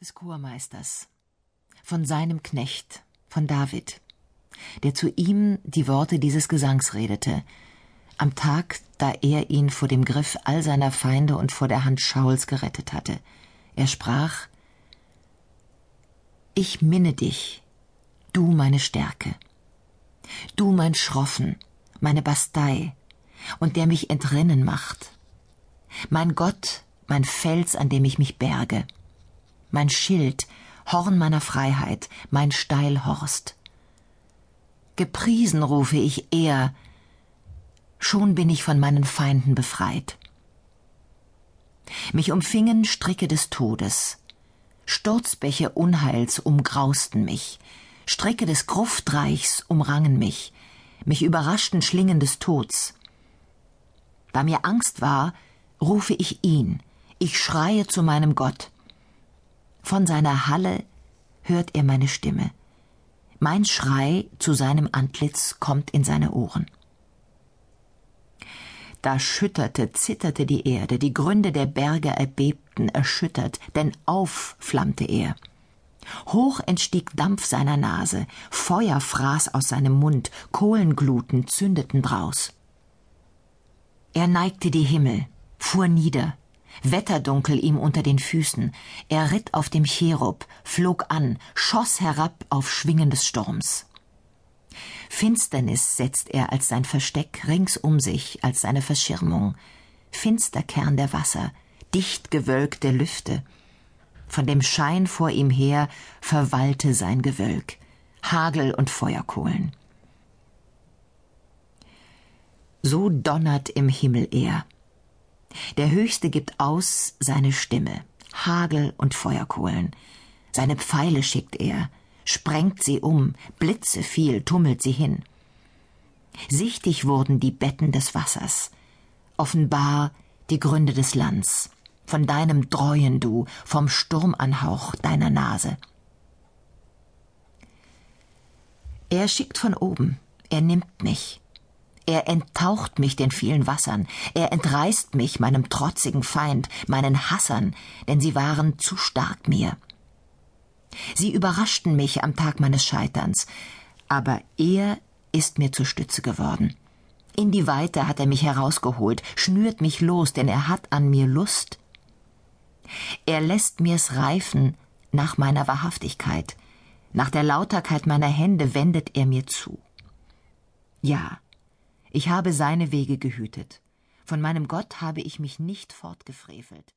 des Chormeisters, von seinem Knecht, von David, der zu ihm die Worte dieses Gesangs redete, am Tag, da er ihn vor dem Griff all seiner Feinde und vor der Hand Schauls gerettet hatte. Er sprach Ich minne dich, du meine Stärke, du mein Schroffen, meine Bastei, und der mich entrinnen macht, mein Gott, mein Fels, an dem ich mich berge, mein Schild, Horn meiner Freiheit, mein Steilhorst. Gepriesen rufe ich er, schon bin ich von meinen Feinden befreit. Mich umfingen Stricke des Todes, Sturzbäche Unheils umgrausten mich, Stricke des Gruftreichs umrangen mich, mich überraschten Schlingen des Tods. Da mir Angst war, rufe ich ihn, ich schreie zu meinem Gott. Von seiner Halle hört er meine Stimme. Mein Schrei zu seinem Antlitz kommt in seine Ohren. Da schütterte, zitterte die Erde, die Gründe der Berge erbebten, erschüttert, denn auf flammte er. Hoch entstieg Dampf seiner Nase, Feuer fraß aus seinem Mund, Kohlengluten zündeten draus. Er neigte die Himmel, fuhr nieder, Wetterdunkel ihm unter den Füßen, er ritt auf dem Cherub, flog an, schoss herab auf Schwingen des Sturms. Finsternis setzt er als sein Versteck rings um sich, als seine Verschirmung, finster Kern der Wasser, dicht der Lüfte. Von dem Schein vor ihm her verwallte sein Gewölk, Hagel und Feuerkohlen. So donnert im Himmel er. Der Höchste gibt aus seine Stimme, Hagel und Feuerkohlen. Seine Pfeile schickt er, sprengt sie um, Blitze viel tummelt sie hin. Sichtig wurden die Betten des Wassers, offenbar die Gründe des Lands, von deinem Dreuen du, vom Sturmanhauch deiner Nase. Er schickt von oben, er nimmt mich, er enttaucht mich den vielen Wassern, er entreißt mich meinem trotzigen Feind, meinen Hassern, denn sie waren zu stark mir. Sie überraschten mich am Tag meines Scheiterns, aber er ist mir zur Stütze geworden. In die Weite hat er mich herausgeholt, schnürt mich los, denn er hat an mir Lust. Er lässt mir's reifen nach meiner Wahrhaftigkeit, nach der Lauterkeit meiner Hände wendet er mir zu. Ja, ich habe seine Wege gehütet, von meinem Gott habe ich mich nicht fortgefrevelt.